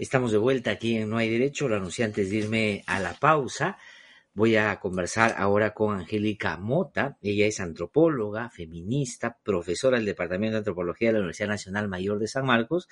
Estamos de vuelta aquí en No hay Derecho. Lo anuncié antes de irme a la pausa. Voy a conversar ahora con Angélica Mota. Ella es antropóloga, feminista, profesora del Departamento de Antropología de la Universidad Nacional Mayor de San Marcos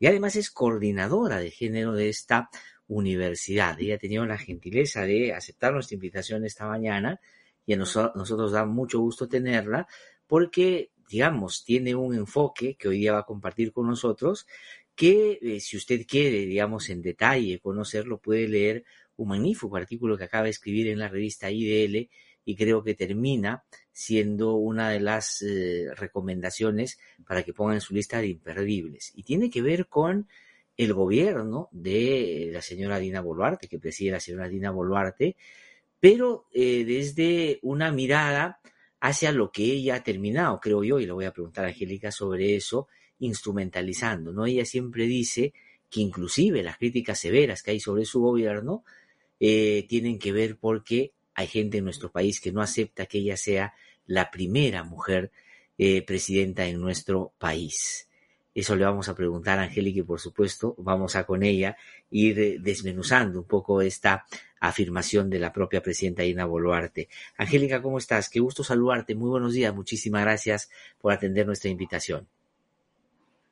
y además es coordinadora de género de esta universidad. Ella ha tenido la gentileza de aceptar nuestra invitación esta mañana y a nosotros, nosotros da mucho gusto tenerla porque, digamos, tiene un enfoque que hoy día va a compartir con nosotros que eh, si usted quiere, digamos, en detalle conocerlo, puede leer un magnífico artículo que acaba de escribir en la revista IDL y creo que termina siendo una de las eh, recomendaciones para que pongan en su lista de imperdibles. Y tiene que ver con el gobierno de la señora Dina Boluarte, que preside la señora Dina Boluarte, pero eh, desde una mirada hacia lo que ella ha terminado, creo yo, y le voy a preguntar a Angélica sobre eso, instrumentalizando, ¿no? Ella siempre dice que inclusive las críticas severas que hay sobre su gobierno eh, tienen que ver porque hay gente en nuestro país que no acepta que ella sea la primera mujer eh, presidenta en nuestro país. Eso le vamos a preguntar a Angélica y por supuesto vamos a con ella ir desmenuzando un poco esta afirmación de la propia presidenta Ina Boluarte. Angélica, ¿cómo estás? Qué gusto saludarte. Muy buenos días. Muchísimas gracias por atender nuestra invitación.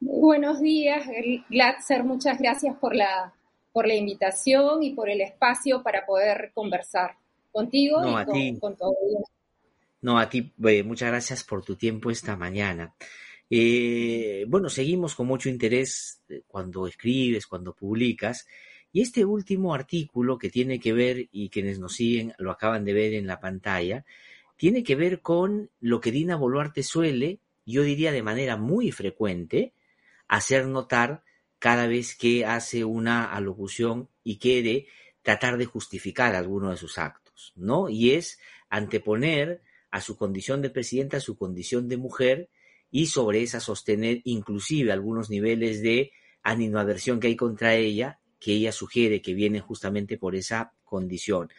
Buenos días, Glatzer. Muchas gracias por la, por la invitación y por el espacio para poder conversar contigo y con, ti. No, a ti, eh, muchas gracias por tu tiempo esta mañana. Eh, bueno, seguimos con mucho interés eh, cuando escribes, cuando publicas. Y este último artículo que tiene que ver, y quienes nos siguen lo acaban de ver en la pantalla, tiene que ver con lo que Dina Boluarte suele, yo diría de manera muy frecuente, hacer notar cada vez que hace una alocución y quiere tratar de justificar alguno de sus actos, ¿no? Y es anteponer a su condición de presidenta, a su condición de mujer, y sobre esa sostener inclusive algunos niveles de animadversión que hay contra ella, que ella sugiere que viene justamente por esa condición.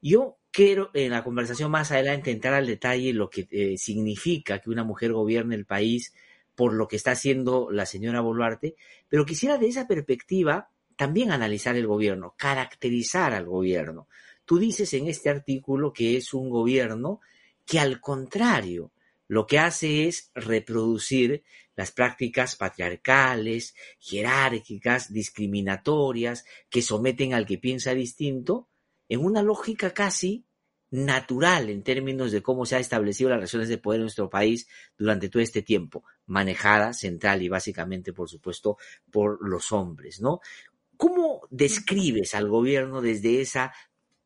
Yo quiero en la conversación más adelante entrar al detalle lo que eh, significa que una mujer gobierne el país por lo que está haciendo la señora Boluarte, pero quisiera de esa perspectiva también analizar el gobierno, caracterizar al gobierno. Tú dices en este artículo que es un gobierno que al contrario, lo que hace es reproducir las prácticas patriarcales, jerárquicas, discriminatorias, que someten al que piensa distinto, en una lógica casi natural en términos de cómo se han establecido las relaciones de poder en nuestro país durante todo este tiempo, manejada central y básicamente, por supuesto, por los hombres, ¿no? ¿Cómo describes al gobierno desde esa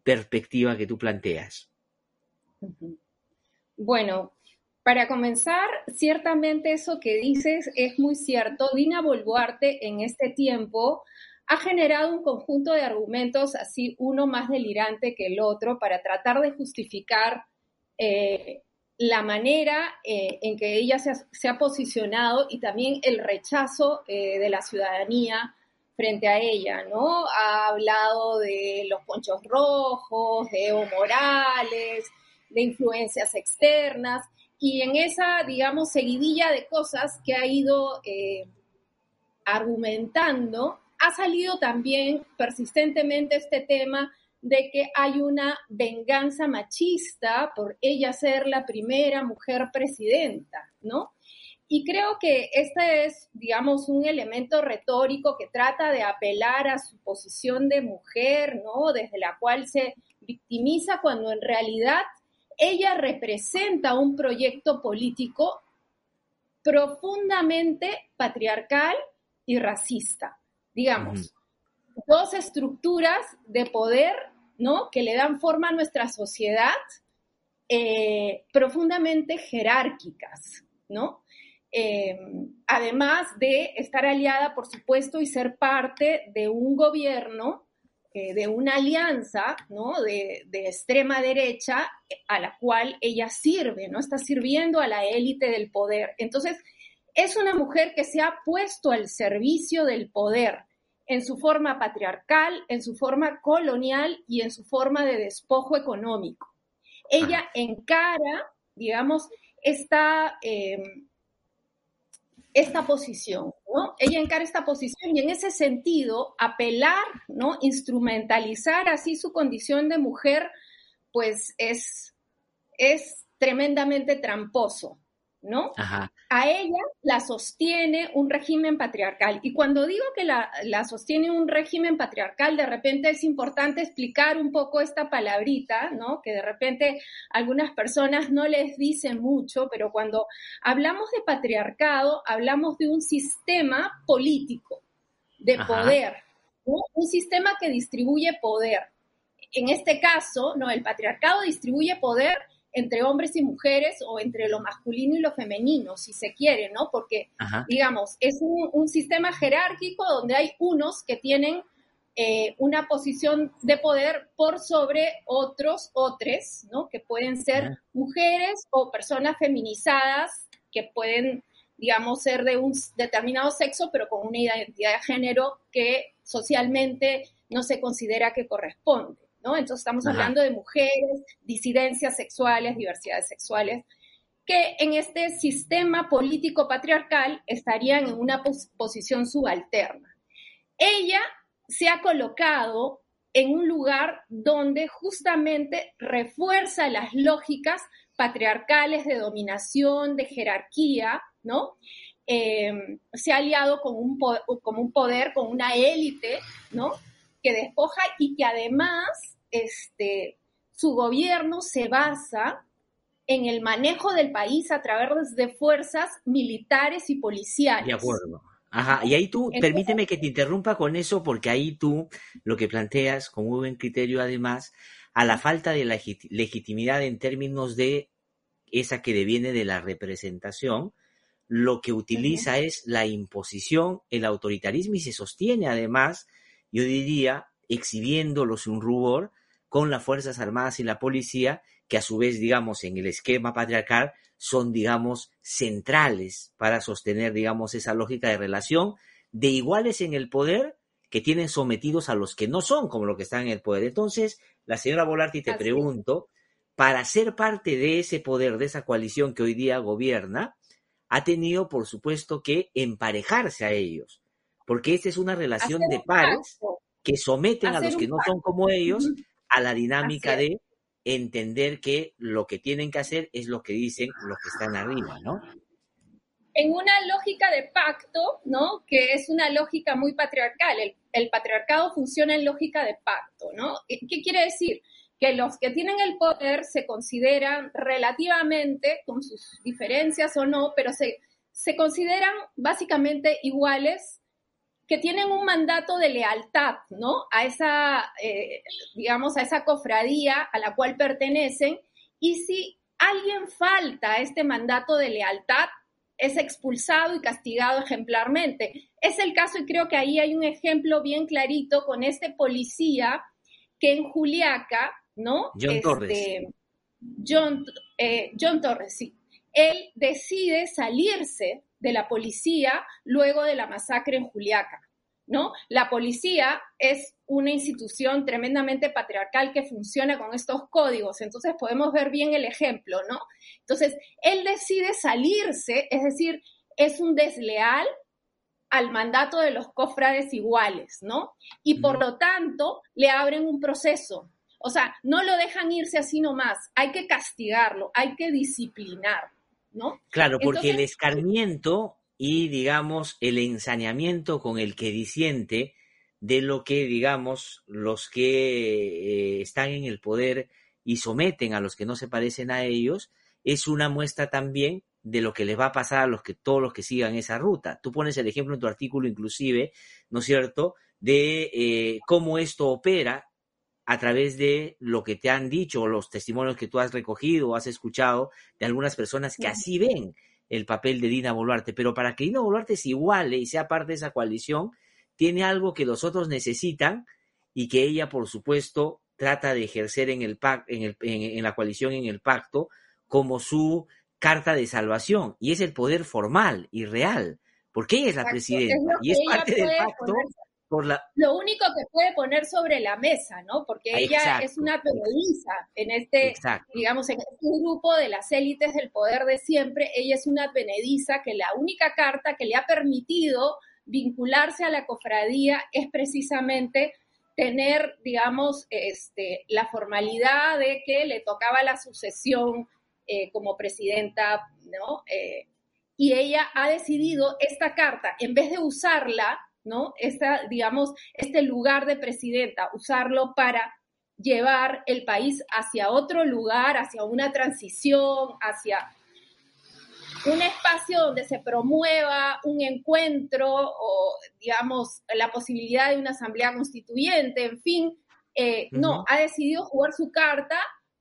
perspectiva que tú planteas? Bueno, para comenzar, ciertamente eso que dices es muy cierto. Dina Boluarte en este tiempo ha generado un conjunto de argumentos, así uno más delirante que el otro, para tratar de justificar eh, la manera eh, en que ella se ha, posicionado y también el rechazo eh, de la ciudadanía frente a ella, ¿no? Ha hablado de los ponchos rojos, de Evo Morales, de influencias externas, y en esa, digamos, seguidilla de cosas que ha ido argumentando, ha salido también persistentemente este tema de que hay una venganza machista por ella ser la primera mujer presidenta, ¿no? Y creo que este es, digamos, un elemento retórico que trata de apelar a su posición de mujer, ¿no? Desde la cual se victimiza cuando en realidad ella representa un proyecto político profundamente patriarcal y racista digamos, dos estructuras de poder, ¿no? Que le dan forma a nuestra sociedad eh, profundamente jerárquicas, ¿no? Eh, además de estar aliada, por supuesto, y ser parte de un gobierno, eh, de una alianza, ¿no? De, de, extrema derecha a la cual ella sirve, ¿no? Está sirviendo a la élite del poder. Entonces, es una mujer que se ha puesto al servicio del poder en su forma patriarcal, en su forma colonial y en su forma de despojo económico. Ella encara, digamos, esta, em, esta posición, ¿no? Ella encara esta posición y en ese sentido apelar, ¿no? Instrumentalizar así su condición de mujer, pues es, es tremendamente tramposo, ¿no? A ella la sostiene un régimen patriarcal. Y cuando digo que la, sostiene un régimen patriarcal, de repente es importante explicar un poco esta palabrita, ¿no? Que de repente algunas personas no les dicen mucho, pero cuando hablamos de patriarcado, hablamos de un sistema político, de poder, un sistema que distribuye poder. En este caso, ¿no? El patriarcado distribuye poder entre hombres y mujeres o entre lo masculino y lo femenino, si se quiere, ¿no? Porque, digamos, es un, sistema jerárquico donde hay unos que tienen eh, una posición de poder por sobre otros, otros, ¿no? Que pueden ser mujeres o personas feminizadas que pueden, digamos, ser de un determinado sexo, pero con una identidad de género que socialmente no se considera que corresponde. Entonces estamos hablando de mujeres, disidencias sexuales, diversidades sexuales, que en este sistema político patriarcal estarían en una posición subalterna. Ella se ha colocado en un lugar donde justamente refuerza las lógicas patriarcales de dominación, de jerarquía, ¿no? Em, se ha aliado con un, con un poder, con una élite, ¿no? Que despoja y que además este, su gobierno se basa en el manejo del país a través de fuerzas militares y policiales. De acuerdo. Ajá, y ahí tú, permíteme que te interrumpa con eso, porque ahí tú lo que planteas con muy buen criterio, además, a la falta de legitimidad en términos de esa que deviene de la representación, lo que utiliza es la imposición, el autoritarismo y se sostiene además, yo diría, exhibiéndolos un rubor con las Fuerzas Armadas y la policía, que a su vez, digamos, en el esquema patriarcal son, digamos, centrales para sostener, digamos, esa lógica de relación de iguales en el poder que tienen sometidos a los que no son como los que están en el poder. Entonces, la señora Volarti, te pregunto, para ser parte de ese poder, de esa coalición que hoy día gobierna, ha tenido, por supuesto, que emparejarse a ellos, porque esta es una relación de pares que someten a los que no son como ellos a la dinámica de entender que lo que tienen que hacer es lo que dicen los que están arriba, ¿no? En una lógica de pacto, ¿no? Que es una lógica muy patriarcal. El, patriarcado funciona en lógica de pacto, ¿no? ¿Qué quiere decir? Que los que tienen el poder se consideran relativamente, con sus diferencias o no, pero se, se consideran básicamente iguales que tienen un mandato de lealtad, ¿no? A esa, eh, digamos, a esa cofradía a la cual pertenecen. Y si alguien falta a este mandato de lealtad, es expulsado y castigado ejemplarmente. Es el caso y creo que ahí hay un ejemplo bien clarito con este policía que en Juliaca, ¿no? John Torres. Este, John, eh, John Torres, sí. Él decide salirse de la policía luego de la masacre en Juliaca. ¿No? La policía es una institución tremendamente patriarcal que funciona con estos códigos, entonces podemos ver bien el ejemplo, ¿no? Entonces, él decide salirse, es decir, es un desleal al mandato de los cofrades iguales, ¿no? Y por lo tanto, le abren un proceso. O sea, no lo dejan irse así nomás, hay que castigarlo, hay que disciplinar, ¿no? Claro, porque el escarmiento y, digamos, el ensañamiento con el que disiente de lo que, digamos, los que eh, están en el poder y someten a los que no se parecen a ellos, es una muestra también de lo que les va a pasar a los que todos los que sigan esa ruta. Tú pones el ejemplo en tu artículo inclusive, ¿no es cierto?, de eh, cómo esto opera a través de lo que te han dicho, los testimonios que tú has recogido o has escuchado de algunas personas que así ven el papel de Dina Boluarte, pero para que Dina Boluarte se iguale y sea parte de esa coalición, tiene algo que los otros necesitan y que ella, por supuesto, trata de ejercer en, el, en, en, la coalición, en el pacto, como su carta de salvación, y es el poder formal y real, porque ella es la presidenta y es parte del pacto lo único que puede poner sobre la mesa, ¿no? Porque ella es una advenediza en este, digamos, en este grupo de las élites del poder de siempre, ella es una advenediza que la única carta que le ha permitido vincularse a la cofradía es precisamente tener, digamos, este, la formalidad de que le tocaba la sucesión eh, como presidenta, ¿no? Eh, y ella ha decidido esta carta, en vez de usarla, ¿no? Esta, digamos, este lugar de presidenta, usarlo para llevar el país hacia otro lugar, hacia una transición, hacia un espacio donde se promueva un encuentro o, digamos, la posibilidad de una asamblea constituyente, en fin, eh, no, ha decidido jugar su carta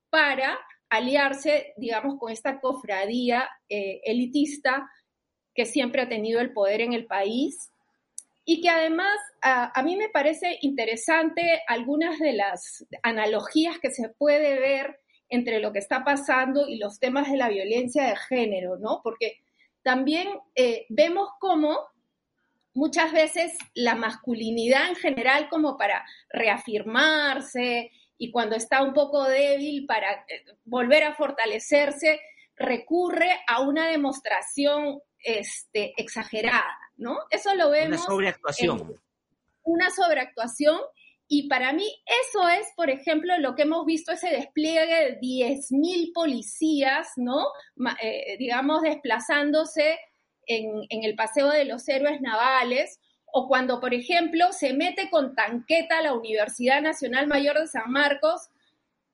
para aliarse, digamos, con esta cofradía eh, elitista que siempre ha tenido el poder en el país y que además a, mí me parece interesante algunas de las analogías que se puede ver entre lo que está pasando y los temas de la violencia de género, ¿no? Porque también eh, vemos cómo muchas veces la masculinidad en general como para reafirmarse y cuando está un poco débil para eh, volver a fortalecerse, recurre a una demostración este, exagerada, ¿no? Eso lo vemos. Una sobreactuación. una sobreactuación y para mí eso es, por ejemplo, lo que hemos visto, ese despliegue de 10.000 policías, ¿no? Eh, digamos, desplazándose en, en, el Paseo de los Héroes Navales, o cuando, por ejemplo, se mete con tanqueta a la Universidad Nacional Mayor de San Marcos,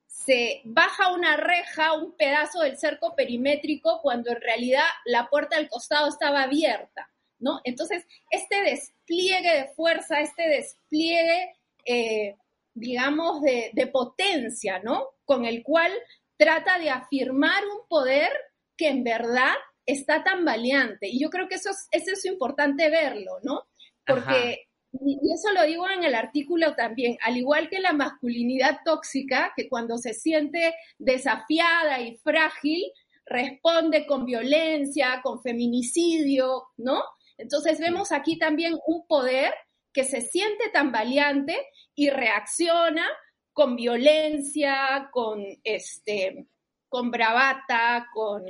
se baja una reja, un pedazo del cerco perimétrico, cuando en realidad la puerta del costado estaba abierta, ¿no? Entonces, este despliegue de fuerza, este despliegue eh, digamos, de, potencia, ¿no? Con el cual trata de afirmar un poder que en verdad está tan valiente. Y yo creo que eso es, eso es importante verlo, ¿no? Porque, y eso lo digo en el artículo también, al igual que la masculinidad tóxica, que cuando se siente desafiada y frágil, responde con violencia, con feminicidio, ¿no? Entonces vemos aquí también un poder que se siente tan valiante y reacciona con violencia, con este, con bravata, con,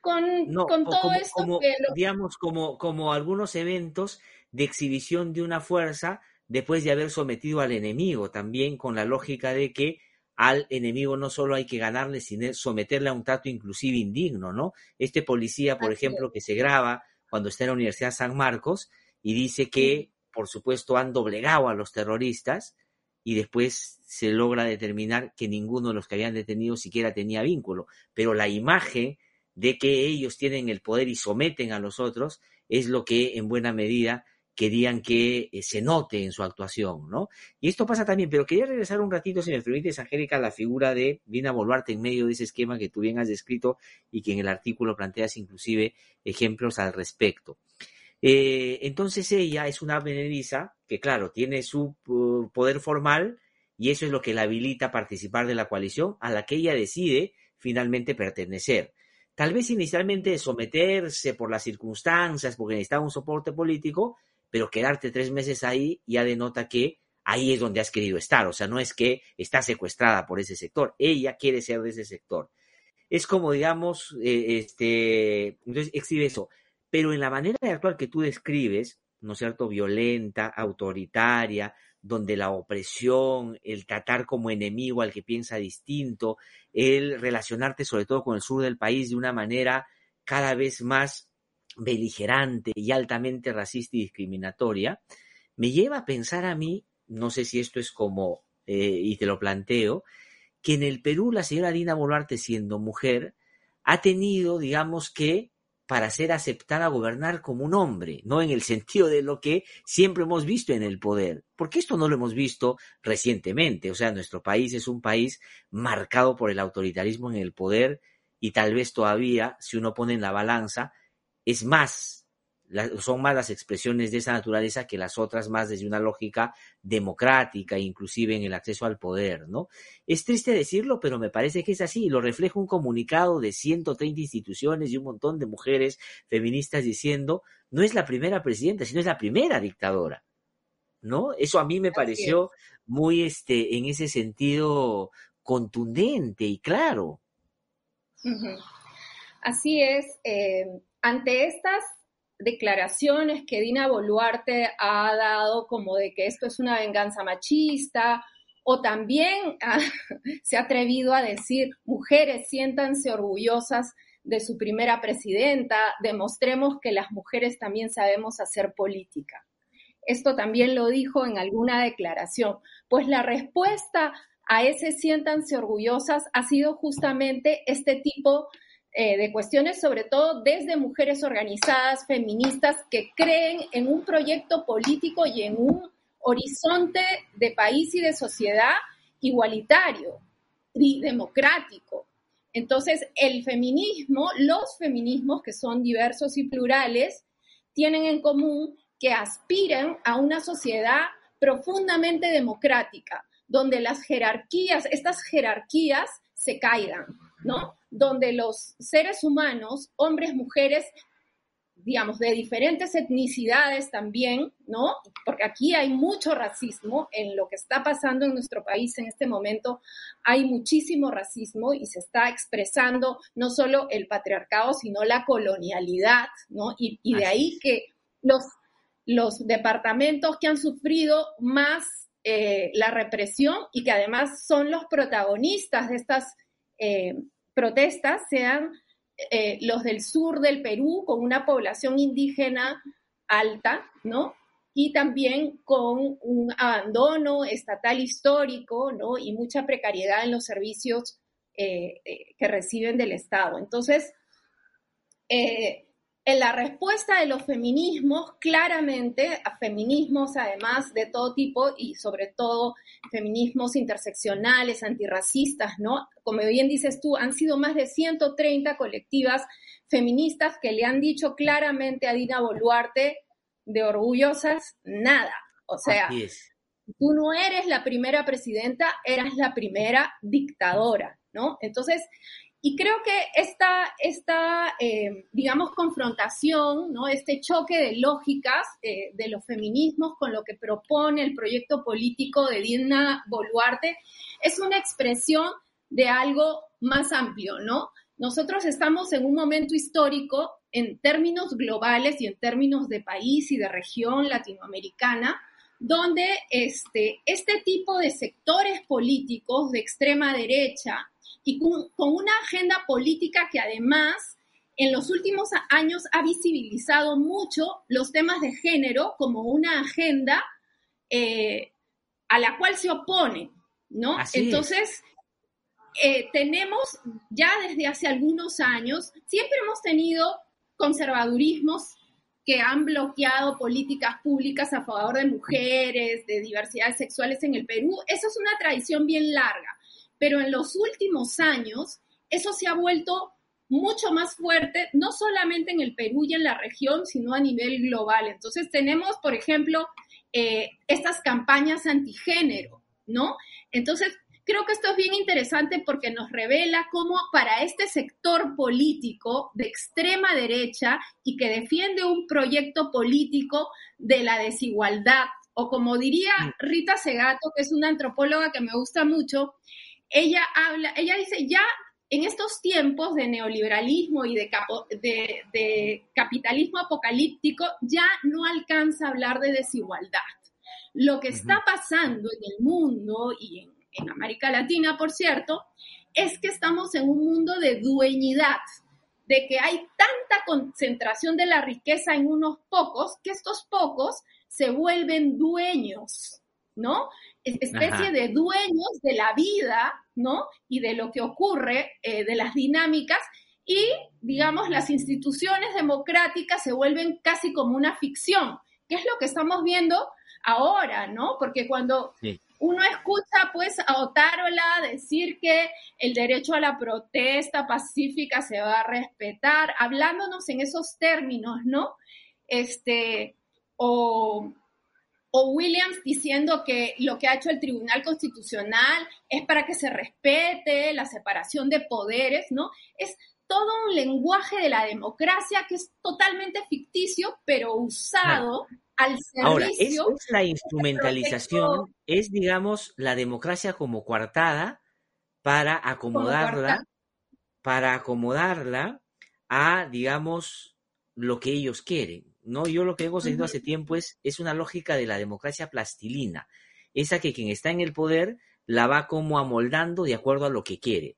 con, todo esto digamos, como, como algunos eventos de exhibición de una fuerza después de haber sometido al enemigo, también con la lógica de que al enemigo no solo hay que ganarle, sino someterle a un trato inclusive indigno, ¿no? Este policía, por ejemplo, que se graba cuando está en la Universidad San Marcos y dice que por supuesto, han doblegado a los terroristas y después se logra determinar que ninguno de los que habían detenido siquiera tenía vínculo. Pero la imagen de que ellos tienen el poder y someten a los otros es lo que en buena medida querían que eh, se note en su actuación, ¿no? Y esto pasa también, pero quería regresar un ratito, si me permites, Angélica, a la figura de Dina Boluarte en medio de ese esquema que tú bien has descrito y que en el artículo planteas inclusive ejemplos al respecto. Eh, entonces ella es una benediza que, claro, tiene su poder formal y eso es lo que la habilita a participar de la coalición a la que ella decide finalmente pertenecer. Tal vez inicialmente someterse por las circunstancias, porque necesitaba un soporte político, pero quedarte tres meses ahí ya denota que ahí es donde has querido estar. O sea, no es que está secuestrada por ese sector, ella quiere ser de ese sector. Es como, digamos, eh, este, entonces exhibe eso pero en la manera de actuar que tú describes, ¿no es cierto?, violenta, autoritaria, donde la opresión, el tratar como enemigo al que piensa distinto, el relacionarte sobre todo con el sur del país de una manera cada vez más beligerante y altamente racista y discriminatoria, me lleva a pensar a mí, no sé si esto es como, eh, y te lo planteo, que en el Perú la señora Dina Boluarte, siendo mujer, ha tenido, digamos que, para ser aceptada a gobernar como un hombre, no en el sentido de lo que siempre hemos visto en el poder, porque esto no lo hemos visto recientemente, o sea, nuestro país es un país marcado por el autoritarismo en el poder y tal vez todavía, si uno pone en la balanza, es más son más las expresiones de esa naturaleza que las otras más desde una lógica democrática, inclusive en el acceso al poder, ¿no? Es triste decirlo, pero me parece que es así, lo refleja un comunicado de 130 instituciones y un montón de mujeres feministas diciendo, no es la primera presidenta, sino es la primera dictadora. ¿no? Eso a mí me pareció muy, este, en ese sentido, contundente y claro. Así es. Eh, ante estas declaraciones que Dina Boluarte ha dado como de que esto es una venganza machista, o también se ha atrevido a decir, mujeres, siéntanse orgullosas de su primera presidenta, demostremos que las mujeres también sabemos hacer política. Esto también lo dijo en alguna declaración. Pues la respuesta a ese siéntanse orgullosas ha sido justamente este tipo eh, de cuestiones, sobre todo desde mujeres organizadas, feministas, que creen en un proyecto político y en un horizonte de país y de sociedad igualitario y democrático. Entonces, el feminismo, los feminismos, que son diversos y plurales, tienen en común que aspiran a una sociedad profundamente democrática, donde las jerarquías, estas jerarquías se caigan, ¿no? Donde los seres humanos, hombres, mujeres, digamos, de diferentes etnicidades también, ¿no? Porque aquí hay mucho racismo en lo que está pasando en nuestro país en este momento. Hay muchísimo racismo y se está expresando no solo el patriarcado, sino la colonialidad, ¿no? Y, de ahí que los, los departamentos que han sufrido más eh, la represión y que además son los protagonistas de estas eh, protestas sean eh, los del sur del Perú, con una población indígena alta, ¿no? Y también con un abandono estatal histórico, ¿no? Y mucha precariedad en los servicios eh, eh, que reciben del Estado. Entonces, en la respuesta de los feminismos, claramente, a feminismos además de todo tipo y sobre todo feminismos interseccionales, antirracistas, ¿no? Como bien dices tú, han sido más de 130 colectivas feministas que le han dicho claramente a Dina Boluarte de orgullosas nada. O sea, tú no eres la primera presidenta, eras la primera dictadora, ¿no? Entonces, y creo que esta, esta eh, digamos, confrontación, ¿no? este choque de lógicas eh, de los feminismos con lo que propone el proyecto político de Dina Boluarte es una expresión de algo más amplio, ¿no? Nosotros estamos en un momento histórico en términos globales y en términos de país y de región latinoamericana, donde este, este tipo de sectores políticos de extrema derecha, y con, una agenda política que además en los últimos años ha visibilizado mucho los temas de género como una agenda eh, a la cual se opone, ¿no? Entonces, eh, tenemos ya desde hace algunos años, siempre hemos tenido conservadurismos que han bloqueado políticas públicas a favor de mujeres, de diversidades sexuales en el Perú. Esa es una tradición bien larga pero en los últimos años eso se ha vuelto mucho más fuerte, no solamente en el Perú y en la región, sino a nivel global. Entonces tenemos, por ejemplo, eh, estas campañas antigénero, ¿no? Entonces, creo que esto es bien interesante porque nos revela cómo para este sector político de extrema derecha y que defiende un proyecto político de la desigualdad, o como diría mm. Rita Segato, que es una antropóloga que me gusta mucho, ella habla, ella dice, ya en estos tiempos de neoliberalismo y de, de, capitalismo apocalíptico, ya no alcanza a hablar de desigualdad. Lo que está pasando en el mundo y en, en América Latina, por cierto, es que estamos en un mundo de dueñidad, de que hay tanta concentración de la riqueza en unos pocos que estos pocos se vuelven dueños, ¿no? especie de dueños de la vida, ¿no? Y de lo que ocurre, eh, de las dinámicas, y, digamos, las instituciones democráticas se vuelven casi como una ficción, que es lo que estamos viendo ahora, ¿no? Porque cuando uno escucha, pues, a Otárola decir que el derecho a la protesta pacífica se va a respetar, hablándonos en esos términos, ¿no? Este, o o Williams diciendo que lo que ha hecho el Tribunal Constitucional es para que se respete la separación de poderes, ¿no? Es todo un lenguaje de la democracia que es totalmente ficticio, pero usado al servicio. Ahora, es la instrumentalización, es, digamos, la democracia como coartada para acomodarla, para acomodarla a, digamos, lo que ellos quieren. ¿no? Yo lo que hemos sentido hace tiempo es, es una lógica de la democracia plastilina, esa que quien está en el poder la va como amoldando de acuerdo a lo que quiere.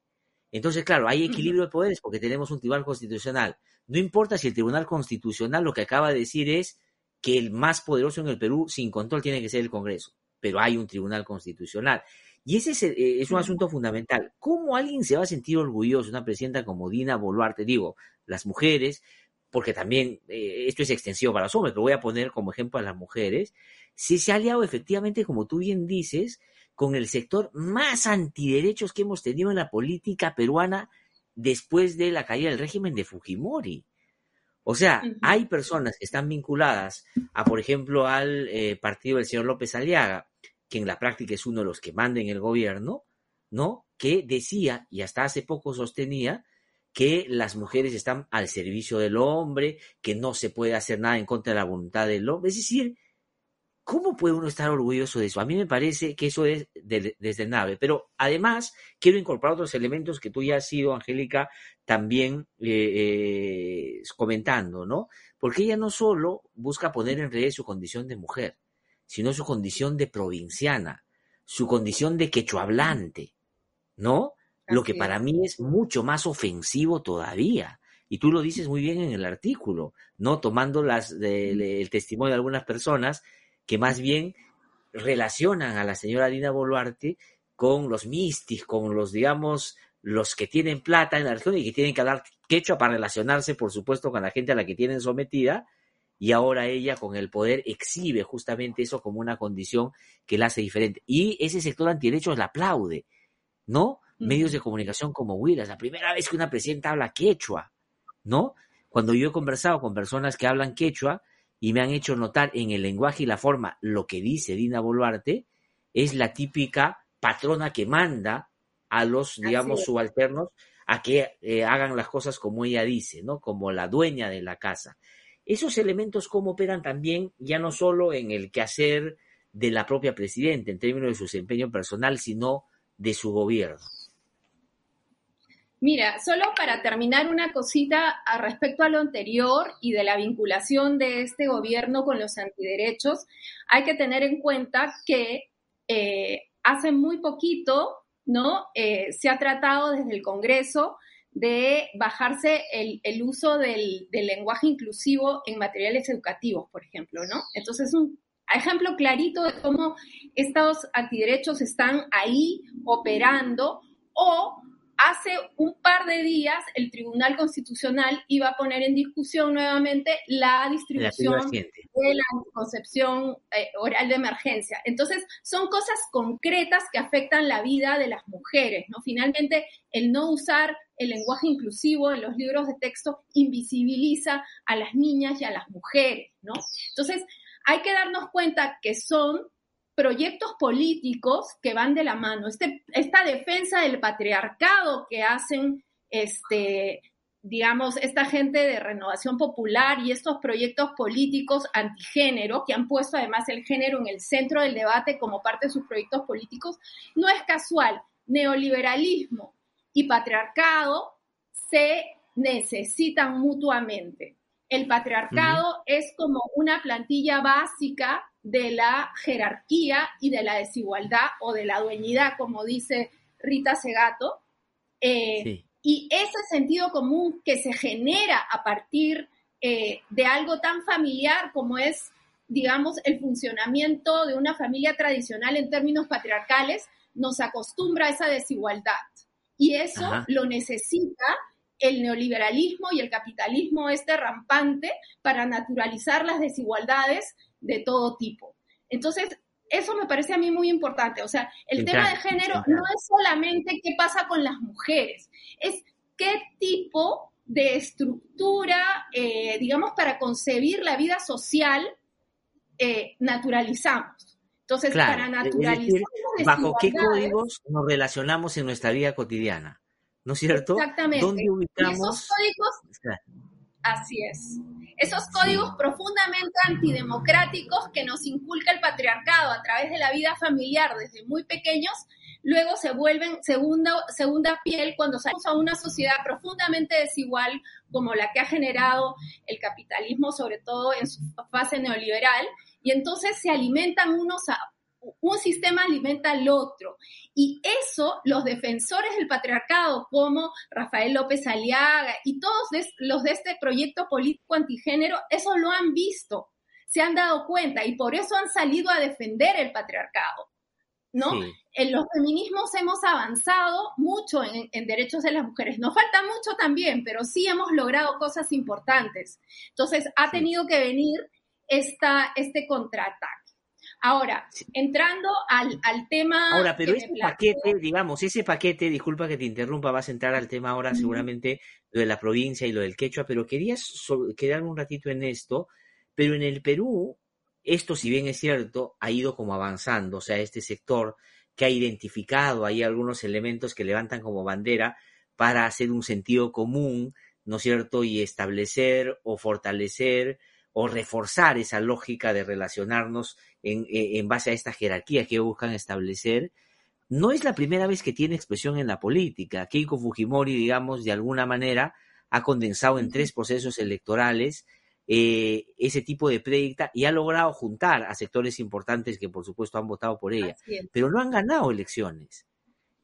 Entonces, claro, hay equilibrio de poderes porque tenemos un tribunal constitucional. No importa si el tribunal constitucional lo que acaba de decir es que el más poderoso en el Perú, sin control, tiene que ser el Congreso, pero hay un tribunal constitucional. Y ese es, eh, es, un asunto fundamental. ¿Cómo alguien se va a sentir orgulloso, una presidenta como Dina Boluarte? Digo, las mujeres, porque también eh, esto es extensivo para los hombres, pero voy a poner como ejemplo a las mujeres, si se ha aliado efectivamente, como tú bien dices, con el sector más antiderechos que hemos tenido en la política peruana después de la caída del régimen de Fujimori. O sea, hay personas que están vinculadas a, por ejemplo, al eh, partido del señor López Aliaga, que en la práctica es uno de los que manda en el gobierno, ¿no? Que decía, y hasta hace poco sostenía, que las mujeres están al servicio del hombre, que no se puede hacer nada en contra de la voluntad del hombre. Es decir, ¿cómo puede uno estar orgulloso de eso? A mí me parece que eso es desde el nave. Pero además, quiero incorporar otros elementos que tú ya has sido, Angélica, también eh, eh, comentando, ¿no? Porque ella no solo busca poner en relieve su condición de mujer, sino su condición de provinciana, su condición de quechuablante, ¿no? lo que para mí es mucho más ofensivo todavía. Y tú lo dices muy bien en el artículo, ¿no? Tomando las, el testimonio de algunas personas que más bien relacionan a la señora Dina Boluarte con los mistis, con los, digamos, los que tienen plata en la región y que tienen que hablar quechua para relacionarse, por supuesto, con la gente a la que tienen sometida, y ahora ella con el poder exhibe justamente eso como una condición que la hace diferente. Y ese sector antiderechos la aplaude, ¿no? medios de comunicación como Huilas, la primera vez que una presidenta habla quechua, ¿no? Cuando yo he conversado con personas que hablan quechua y me han hecho notar en el lenguaje y la forma lo que dice Dina Boluarte, es la típica patrona que manda a los, digamos, subalternos a que eh, hagan las cosas como ella dice, ¿no? Como la dueña de la casa. Esos elementos cómo operan también ya no solo en el quehacer de la propia presidenta en términos de su desempeño personal, sino de su gobierno. Mira, solo para terminar una cosita a respecto a lo anterior y de la vinculación de este gobierno con los antiderechos, hay que tener en cuenta que eh, hace muy poquito, ¿no? Eh, se ha tratado desde el Congreso de bajarse el, uso del, del, lenguaje inclusivo en materiales educativos, por ejemplo, ¿no? Entonces, un ejemplo clarito de cómo estos antiderechos están ahí operando o hace un par de días el Tribunal Constitucional iba a poner en discusión nuevamente la distribución de la concepción eh, oral de emergencia. Entonces, son cosas concretas que afectan la vida de las mujeres, ¿no? Finalmente, el no usar el lenguaje inclusivo en los libros de texto invisibiliza a las niñas y a las mujeres, ¿no? Entonces, hay que darnos cuenta que son proyectos políticos que van de la mano. Este, esta defensa del patriarcado que hacen, este, digamos, esta gente de renovación popular y estos proyectos políticos antigénero, que han puesto además el género en el centro del debate como parte de sus proyectos políticos, no es casual. Neoliberalismo y patriarcado se necesitan mutuamente. El patriarcado es como una plantilla básica de la jerarquía y de la desigualdad o de la dueñidad, como dice Rita Segato. Eh, y ese sentido común que se genera a partir eh, de algo tan familiar como es, digamos, el funcionamiento de una familia tradicional en términos patriarcales, nos acostumbra a esa desigualdad. Y eso lo necesita el neoliberalismo y el capitalismo este rampante para naturalizar las desigualdades de todo tipo. Entonces, eso me parece a mí muy importante. O sea, el tema de género no es solamente qué pasa con las mujeres, es qué tipo de estructura, eh, digamos, para concebir la vida social eh, naturalizamos. Entonces, para naturalizar... ¿Bajo qué códigos nos relacionamos en nuestra vida cotidiana? ¿No es cierto? Exactamente. ¿Dónde ubicamos? esos códigos Así es. Esos códigos profundamente antidemocráticos que nos inculca el patriarcado a través de la vida familiar desde muy pequeños, luego se vuelven segunda, segunda piel cuando salimos a una sociedad profundamente desigual como la que ha generado el capitalismo, sobre todo en su fase neoliberal, y entonces se alimentan unos a un sistema alimenta al otro. Y eso los defensores del patriarcado, como Rafael López Aliaga y todos los de este proyecto político antigénero, eso lo han visto, se han dado cuenta y por eso han salido a defender el patriarcado. ¿No? En los feminismos hemos avanzado mucho en, en, derechos de las mujeres. Nos falta mucho también, pero sí hemos logrado cosas importantes. Entonces, ha tenido que venir esta, este contraataque. Ahora, entrando al, tema... Ahora, pero ese paquete, digamos, ese paquete, disculpa que te interrumpa, vas a entrar al tema ahora seguramente lo de la provincia y lo del quechua, pero querías quedarme un ratito en esto, pero en el Perú, esto si bien es cierto, ha ido como avanzando, o sea, este sector que ha identificado ahí algunos elementos que levantan como bandera para hacer un sentido común, ¿no es cierto? Y establecer o fortalecer o reforzar esa lógica de relacionarnos en, eh, en, base a esta jerarquía que buscan establecer, no es la primera vez que tiene expresión en la política. Keiko Fujimori, digamos, de alguna manera ha condensado en tres procesos electorales eh, ese tipo de prédicta y ha logrado juntar a sectores importantes que por supuesto han votado por ella, pero no han ganado elecciones.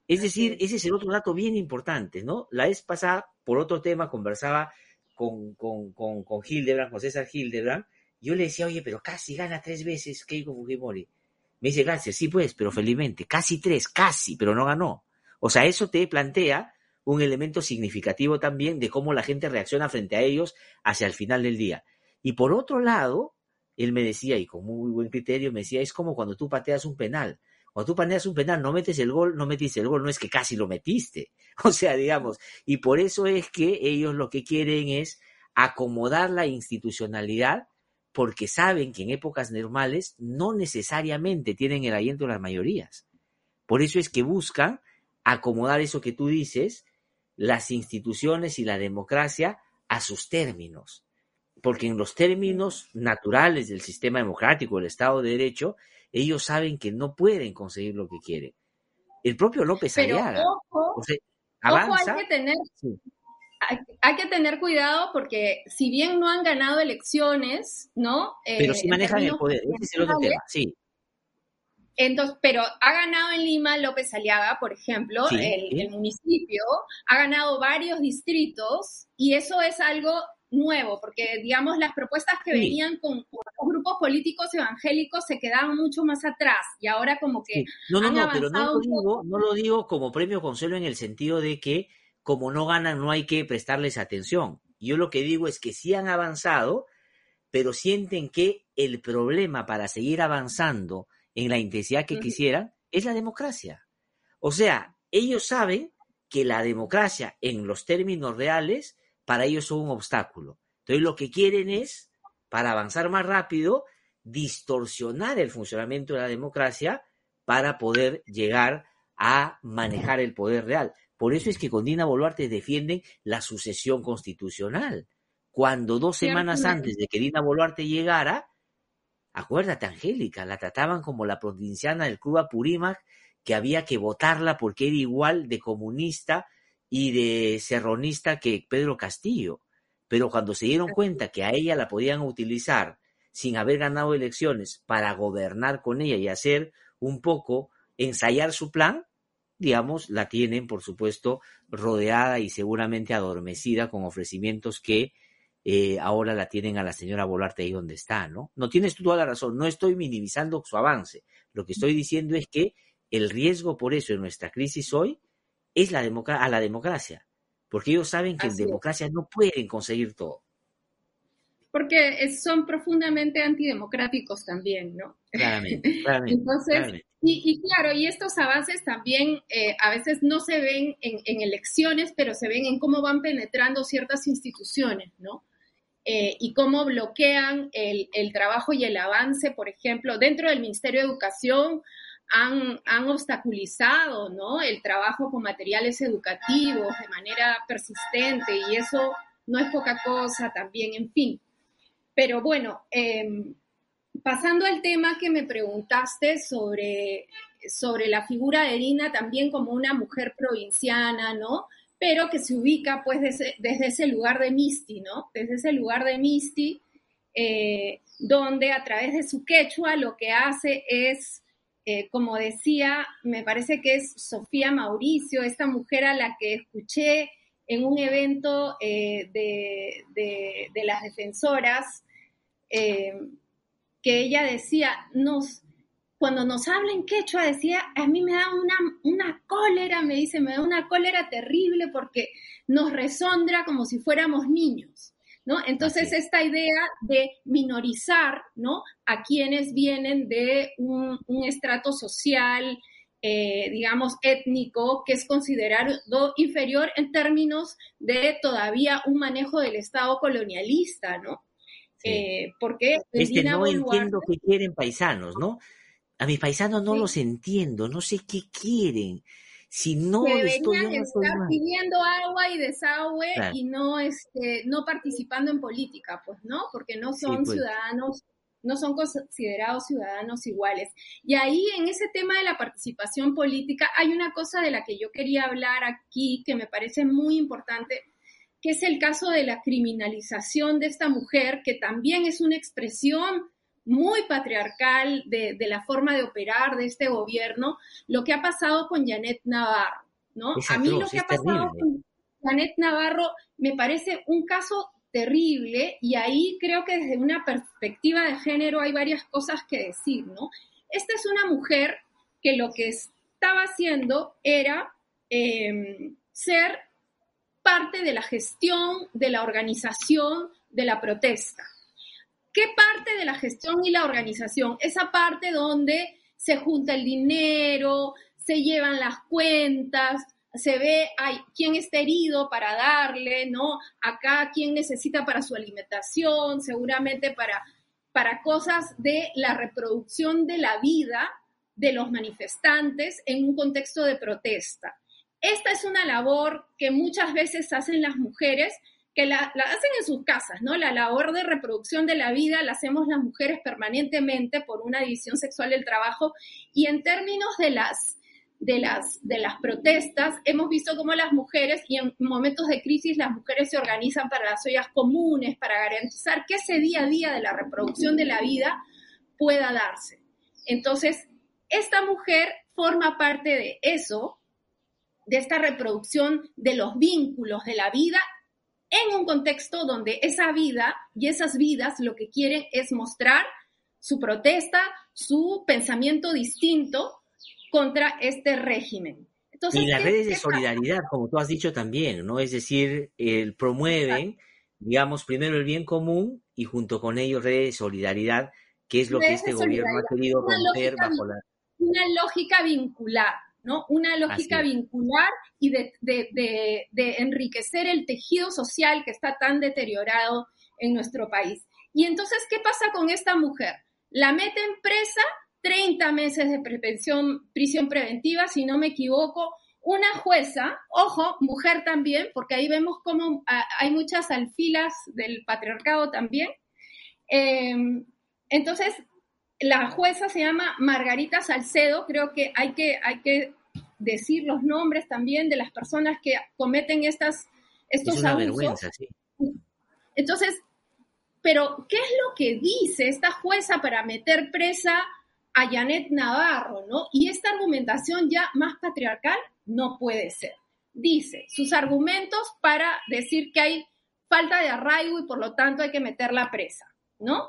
Es decir, ese es el otro dato bien importante, ¿no? La vez pasada, por otro tema, conversaba con, con, con, con Hildebrand, con César Hildebrand, yo le decía, oye, pero casi gana tres veces Keiko Fujimori. Me dice, gracias, sí pues, pero felizmente, casi tres, casi, pero no ganó. O sea, eso te plantea un elemento significativo también de cómo la gente reacciona frente a ellos hacia el final del día. Y por otro lado, él me decía, y con muy buen criterio, me decía, es como cuando tú pateas un penal. Cuando tú pateas un penal, no metes el gol, no metiste el gol, no es que casi lo metiste. O sea, digamos, y por eso es que ellos lo que quieren es acomodar la institucionalidad porque saben que en épocas normales no necesariamente tienen el aliento de las mayorías. Por eso es que buscan acomodar eso que tú dices, las instituciones y la democracia a sus términos. Porque en los términos naturales del sistema democrático, del Estado de Derecho, ellos saben que no pueden conseguir lo que quieren. El propio López Pero Ojo, hay que tener, hay, que tener cuidado porque si bien no han ganado elecciones, ¿no? Pero sí manejan el poder, ese es el otro tema, sí. Entonces, pero ha ganado en Lima López Aliaga, por ejemplo, el, municipio, ha ganado varios distritos y eso es algo nuevo, porque digamos las propuestas que venían con, grupos políticos evangélicos se quedaban mucho más atrás y ahora como que no no no pero no lo digo no lo digo como premio consuelo en el sentido de que como no ganan no hay que prestarles atención. Yo lo que digo es que sí han avanzado pero sienten que el problema para seguir avanzando en la intensidad que quisieran es la democracia. O sea ellos saben que la democracia en los términos reales para ellos son un obstáculo. Entonces lo que quieren es, para avanzar más rápido, distorsionar el funcionamiento de la democracia para poder llegar a manejar el poder real. Por eso es que con Dina Boluarte defienden la sucesión constitucional. Cuando dos semanas antes de que Dina Boluarte llegara, acuérdate, Angélica, la trataban como la provinciana del Club Apurímac, que había que votarla porque era igual de comunista y de serronista que Pedro Castillo. Pero cuando se dieron cuenta que a ella la podían utilizar sin haber ganado elecciones para gobernar con ella y hacer un poco, ensayar su plan, digamos, la tienen, por supuesto, rodeada y seguramente adormecida con ofrecimientos que eh, ahora la tienen a la señora Volarte ahí donde está, ¿no? No tienes tú toda la razón, no estoy minimizando su avance. Lo que estoy diciendo es que el riesgo por eso en nuestra crisis hoy es la a la democracia, porque ellos saben que en democracia no pueden conseguir todo. Porque son profundamente antidemocráticos también, ¿no? Claramente, claramente. Entonces, Y, claro, y estos avances también eh, a veces no se ven en, elecciones, pero se ven en cómo van penetrando ciertas instituciones, ¿no? Eh, y cómo bloquean el, el, trabajo y el avance, por ejemplo, dentro del Ministerio de Educación han, han obstaculizado ¿no? el trabajo con materiales educativos de manera persistente y eso no es poca cosa también, en fin. Pero bueno, em, pasando al tema que me preguntaste sobre, sobre la figura de Irina también como una mujer provinciana, ¿no? Pero que se ubica pues desde, ese lugar de Misty, ¿no? Desde ese lugar de Misty, eh, donde a través de su quechua lo que hace es, eh, como decía, me parece que es Sofía Mauricio, esta mujer a la que escuché en un evento eh, de, las defensoras, que ella decía, nos, cuando nos habla en quechua, decía, a mí me da una, una cólera, me dice, me da una cólera terrible porque nos resondra como si fuéramos niños. ¿No? Entonces, esta idea de minorizar ¿no? a quienes vienen de un, estrato social, eh, digamos, étnico, que es considerado inferior en términos de todavía un manejo del Estado colonialista, ¿no? Eh, porque este no entiendo qué quieren paisanos, ¿no? A mis paisanos no los entiendo, no sé qué quieren. Si no estoy, estar pidiendo agua y desagüe y no este no participando en política, pues, ¿no? Porque no son pues. ciudadanos no son considerados ciudadanos iguales. Y ahí en ese tema de la participación política hay una cosa de la que yo quería hablar aquí que me parece muy importante que es el caso de la criminalización de esta mujer, que también es una expresión muy patriarcal de, la forma de operar de este gobierno, lo que ha pasado con Janet Navarro, ¿no? A mí lo que ha pasado con Janet Navarro me parece un caso terrible y ahí creo que desde una perspectiva de género hay varias cosas que decir, ¿no? Esta es una mujer que lo que estaba haciendo era em, ser parte de la gestión, de la organización, de la protesta. ¿Qué parte de la gestión y la organización? Esa parte donde se junta el dinero, se llevan las cuentas, se ve hay, quién está herido para darle, ¿no? Acá quién necesita para su alimentación, seguramente para, para cosas de la reproducción de la vida de los manifestantes en un contexto de protesta. Esta es una labor que muchas veces hacen las mujeres, que la, hacen en sus casas, ¿no? La labor de reproducción de la vida la hacemos las mujeres permanentemente por una división sexual del trabajo y en términos de las de las, de las protestas, hemos visto cómo las mujeres, y en momentos de crisis las mujeres se organizan para las ollas comunes, para garantizar que ese día a día de la reproducción de la vida pueda darse. Entonces, esta mujer forma parte de eso de esta reproducción de los vínculos de la vida en un contexto donde esa vida y esas vidas lo que quieren es mostrar su protesta, su pensamiento distinto contra este régimen. y las redes de solidaridad, como tú has dicho también, ¿no? Es decir, el, promueven, digamos, primero el bien común y junto con ello redes de solidaridad, que es lo que este gobierno ha querido romper bajo la... Una lógica vincular, ¿no? Una lógica vincular y de, enriquecer el tejido social que está tan deteriorado en nuestro país. Y entonces, ¿qué pasa con esta mujer? La meten presa 30 meses de prevención, prisión preventiva, si no me equivoco. Una jueza, ojo, mujer también, porque ahí vemos cómo ah, hay muchas alfilas del patriarcado también. Em, entonces, la jueza se llama Margarita Salcedo, creo que hay que, hay que decir los nombres también de las personas que cometen estas, estos es una vergüenza, sí. Entonces, pero ¿qué es lo que dice esta jueza para meter presa a Janet Navarro, no? Y esta argumentación ya más patriarcal no puede ser. Dice sus argumentos para decir que hay falta de arraigo y por lo tanto hay que meterla presa, ¿no?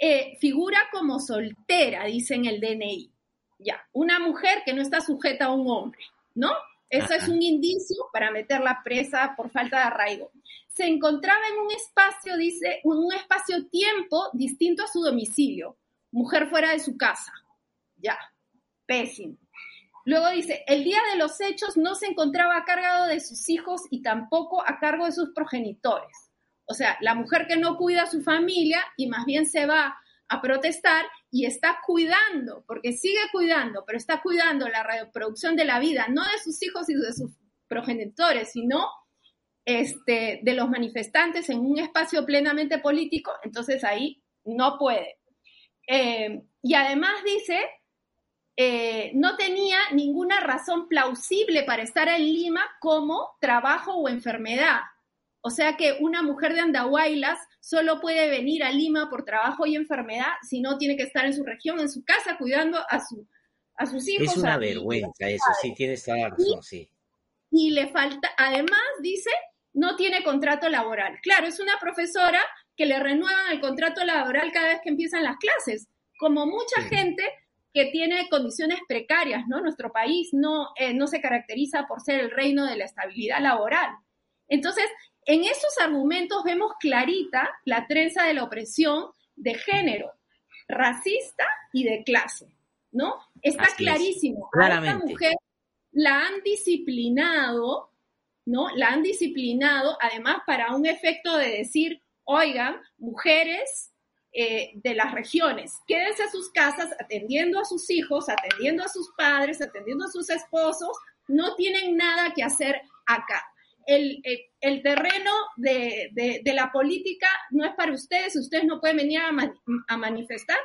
Eh, figura como soltera, dice en el DNI. Ya, una mujer que no está sujeta a un hombre, ¿no? Eso es un indicio para meterla presa por falta de arraigo. Se encontraba en un espacio, dice, un espacio-tiempo distinto a su domicilio. Mujer fuera de su casa. Ya, pésimo. Luego dice, el día de los hechos no se encontraba a cargo de sus hijos y tampoco a cargo de sus progenitores. O sea, la mujer que no cuida a su familia y más bien se va a protestar y está cuidando, porque sigue cuidando, pero está cuidando la reproducción de la vida, no de sus hijos y de sus progenitores, sino este, de los manifestantes en un espacio plenamente político, entonces ahí no puede. Eh, y además dice, eh, no tenía ninguna razón plausible para estar en Lima como trabajo o enfermedad. O sea que una mujer de Andahuaylas solo puede venir a Lima por trabajo y enfermedad si no tiene que estar en su región, en su casa, cuidando a, su, a sus hijos. Es una vergüenza eso, sí, tienes toda la razón, sí. Y le falta, además, dice, no tiene contrato laboral. Claro, es una profesora que le renuevan el contrato laboral cada vez que empiezan las clases, como mucha gente que tiene condiciones precarias, ¿no? Nuestro país no, eh, no se caracteriza por ser el reino de la estabilidad laboral. Entonces, en esos argumentos vemos clarita la trenza de la opresión de género, racista y de clase, ¿no? Está clarísimo. Claramente. A esta mujer la han disciplinado ¿no? La han disciplinado, además, para un efecto de decir, oigan, mujeres eh, de las regiones, quédense a sus casas atendiendo a sus hijos, atendiendo a sus padres, atendiendo a sus esposos, no tienen nada que hacer acá. El, terreno de, la política no es para ustedes, ustedes no pueden venir a manifestar.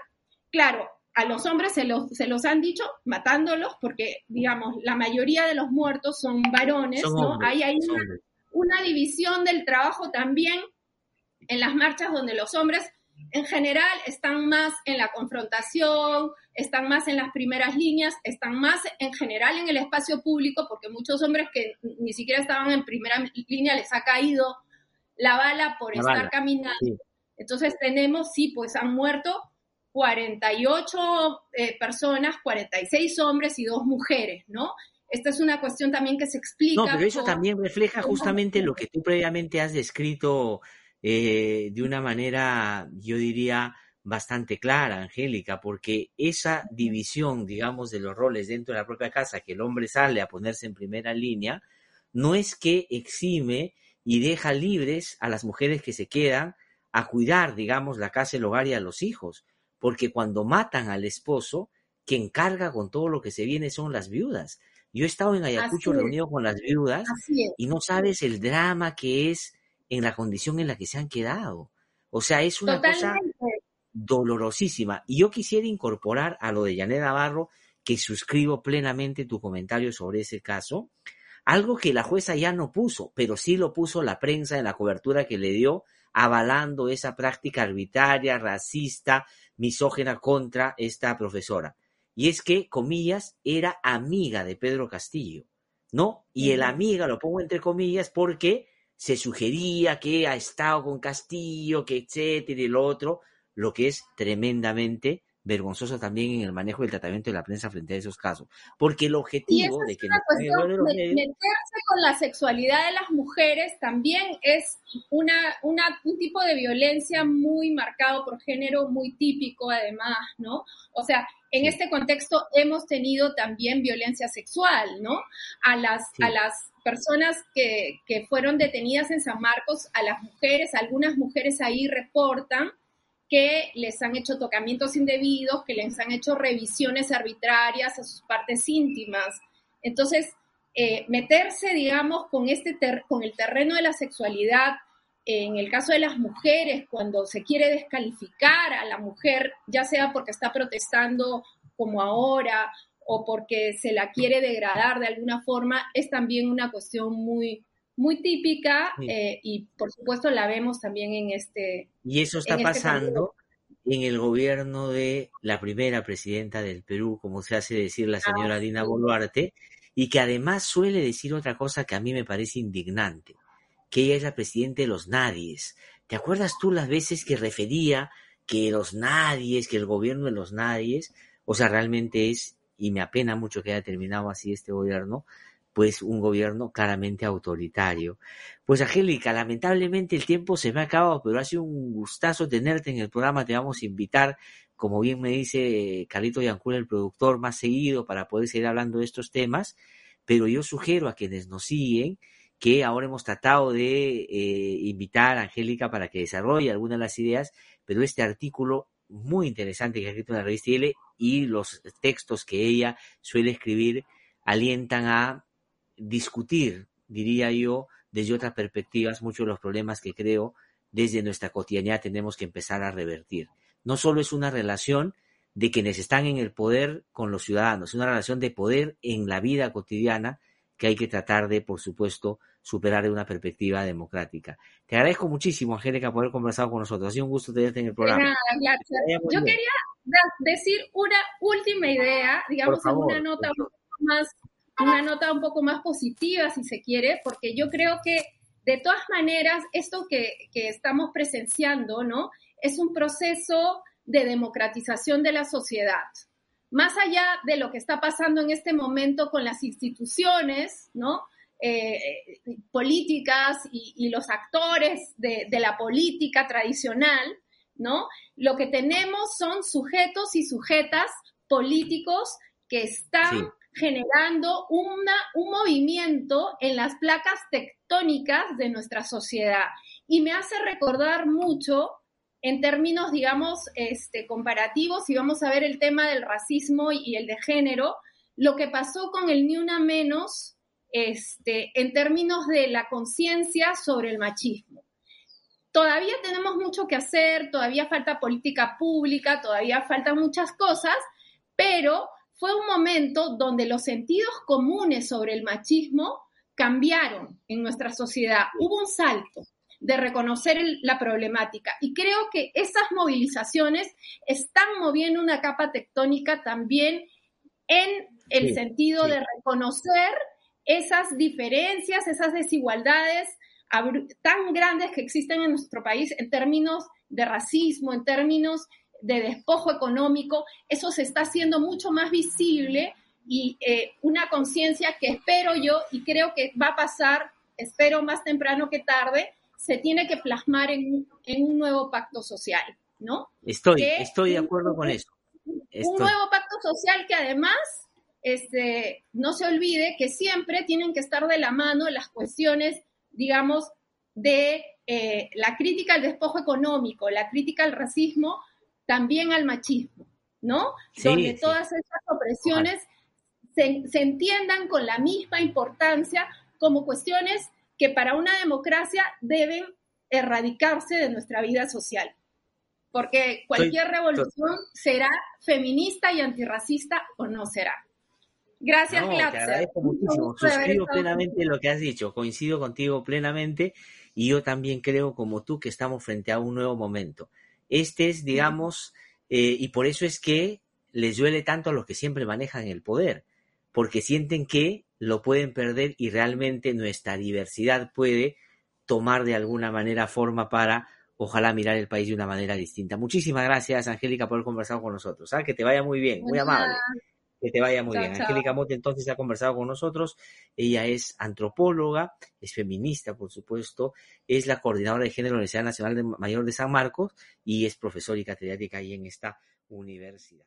Claro, a los hombres se los, se los han dicho matándolos porque, digamos, la mayoría de los muertos son varones, ¿no? hay ahí una, división del trabajo también en las marchas donde los hombres en general están más en la confrontación, están más en las primeras líneas, están más en general en el espacio público, porque muchos hombres que ni siquiera estaban en primera línea les ha caído la bala por estar caminando. Entonces tenemos, sí, pues han muerto 48 eh, personas, 46 hombres y dos mujeres, ¿no? Esta es una cuestión también que se explica. No, pero eso también refleja justamente lo que tú previamente has descrito eh, de una manera, yo diría, bastante clara, Angélica, porque esa división, digamos, de los roles dentro de la propia casa, que el hombre sale a ponerse en primera línea, no es que exime y deja libres a las mujeres que se quedan a cuidar, digamos, la casa, el hogar y a los hijos porque cuando matan al esposo, quien carga con todo lo que se viene son las viudas. Yo he estado en Ayacucho reunido con las viudas y no sabes el drama que es en la condición en la que se han quedado. O sea, es una cosa dolorosísima. Y yo quisiera incorporar a lo de Janet Navarro, que suscribo plenamente tu comentario sobre ese caso, algo que la jueza ya no puso, pero sí lo puso la prensa en la cobertura que le dio, avalando esa práctica arbitraria, racista, misógena contra esta profesora. Y es que, comillas, era amiga de Pedro Castillo, ¿no? Y el amiga lo pongo entre comillas porque se sugería que ha estado con Castillo, que etcétera y lo otro, lo que es tremendamente vergonzoso también en el manejo del tratamiento de la prensa frente a esos casos. Porque el objetivo de que... meterse con la sexualidad de las mujeres también es una, una, un tipo de violencia muy marcado por género, muy típico además, ¿no? O sea, en este contexto hemos tenido también violencia sexual, ¿no? A las, a las personas que, que fueron detenidas en San Marcos, a las mujeres, algunas mujeres ahí reportan que les han hecho tocamientos indebidos, que les han hecho revisiones arbitrarias a sus partes íntimas. Entonces, eh, meterse, digamos, con, este con el terreno de la sexualidad, en el caso de las mujeres, cuando se quiere descalificar a la mujer, ya sea porque está protestando como ahora o porque se la quiere degradar de alguna forma, es también una cuestión muy, muy típica eh, y por supuesto la vemos también en este... Y eso está este pasando en el gobierno de la primera presidenta del Perú, como se hace decir la señora ah, Dina Boluarte, y que además suele decir otra cosa que a mí me parece indignante, que ella es la presidenta de los nadies. ¿Te acuerdas tú las veces que refería que los nadies, que el gobierno de los nadies, o sea, realmente es, y me apena mucho que haya terminado así este gobierno, pues un gobierno claramente autoritario. Pues Angélica, lamentablemente el tiempo se me ha acabado, pero ha sido un gustazo tenerte en el programa, te vamos a invitar, como bien me dice Carlito Yancura, el productor, más seguido para poder seguir hablando de estos temas, pero yo sugiero a quienes nos siguen que ahora hemos tratado de eh, invitar a Angélica para que desarrolle algunas de las ideas, pero este artículo muy interesante que ha escrito en la revista IL y los textos que ella suele escribir alientan a discutir, diría yo, desde otras perspectivas muchos de los problemas que creo desde nuestra cotidianidad tenemos que empezar a revertir. No solo es una relación de quienes están en el poder con los ciudadanos, es una relación de poder en la vida cotidiana que hay que tratar de, por supuesto, superar de una perspectiva democrática. Te agradezco muchísimo, Angélica, por haber conversado con nosotros. Ha sido un gusto tenerte en el programa. Yo quería decir una última idea, digamos, una nota un poco más, una nota un poco más positiva, si se quiere, porque yo creo que de todas maneras, esto que, que estamos presenciando, ¿no? Es un proceso de democratización de la sociedad. Más allá de lo que está pasando en este momento con las instituciones, ¿no? Eh, políticas y, los actores de, la política tradicional, ¿no? Lo que tenemos son sujetos y sujetas políticos que están generando una, un movimiento en las placas tectónicas de nuestra sociedad. Y me hace recordar mucho en términos, digamos, este, comparativos, si vamos a ver el tema del racismo y el de género, lo que pasó con el Ni Una Menos este, en términos de la conciencia sobre el machismo. Todavía tenemos mucho que hacer, todavía falta política pública, todavía faltan muchas cosas, pero fue un momento donde los sentidos comunes sobre el machismo cambiaron en nuestra sociedad. Hubo un salto de reconocer la problemática. Y creo que esas movilizaciones están moviendo una capa tectónica también en el sentido de reconocer esas diferencias, esas desigualdades tan grandes que existen en nuestro país en términos de racismo, en términos de despojo económico, eso se está haciendo mucho más visible y eh, una conciencia que espero yo y creo que va a pasar, espero más temprano que tarde, se tiene que plasmar en, un nuevo pacto social, ¿no? Estoy, estoy de acuerdo con eso. Un nuevo pacto social que además este, no se olvide que siempre tienen que estar de la mano las cuestiones, digamos, de eh, la crítica al despojo económico, la crítica al racismo, también al machismo, ¿no? Donde todas esas opresiones se, se, entiendan con la misma importancia como cuestiones que para una democracia deben erradicarse de nuestra vida social. Porque cualquier revolución será feminista y antirracista o no será. Gracias, no, Te agradezco muchísimo. Suscribo plenamente lo que has dicho. Coincido contigo plenamente. Y yo también creo, como tú, que estamos frente a un nuevo momento. Este es, digamos, eh, y por eso es que les duele tanto a los que siempre manejan el poder, porque sienten que lo pueden perder y realmente nuestra diversidad puede tomar de alguna manera forma para ojalá mirar el país de una manera distinta. Muchísimas gracias, Angélica, por haber conversado con nosotros. ¿ah? Que te vaya muy bien, muy amable. Que te vaya muy bien. Angélica Mote entonces ha conversado con nosotros. Ella es antropóloga, es feminista, por supuesto, es la coordinadora de género de la Universidad Nacional de Mayor de San Marcos y es profesora y catedrática ahí en esta universidad.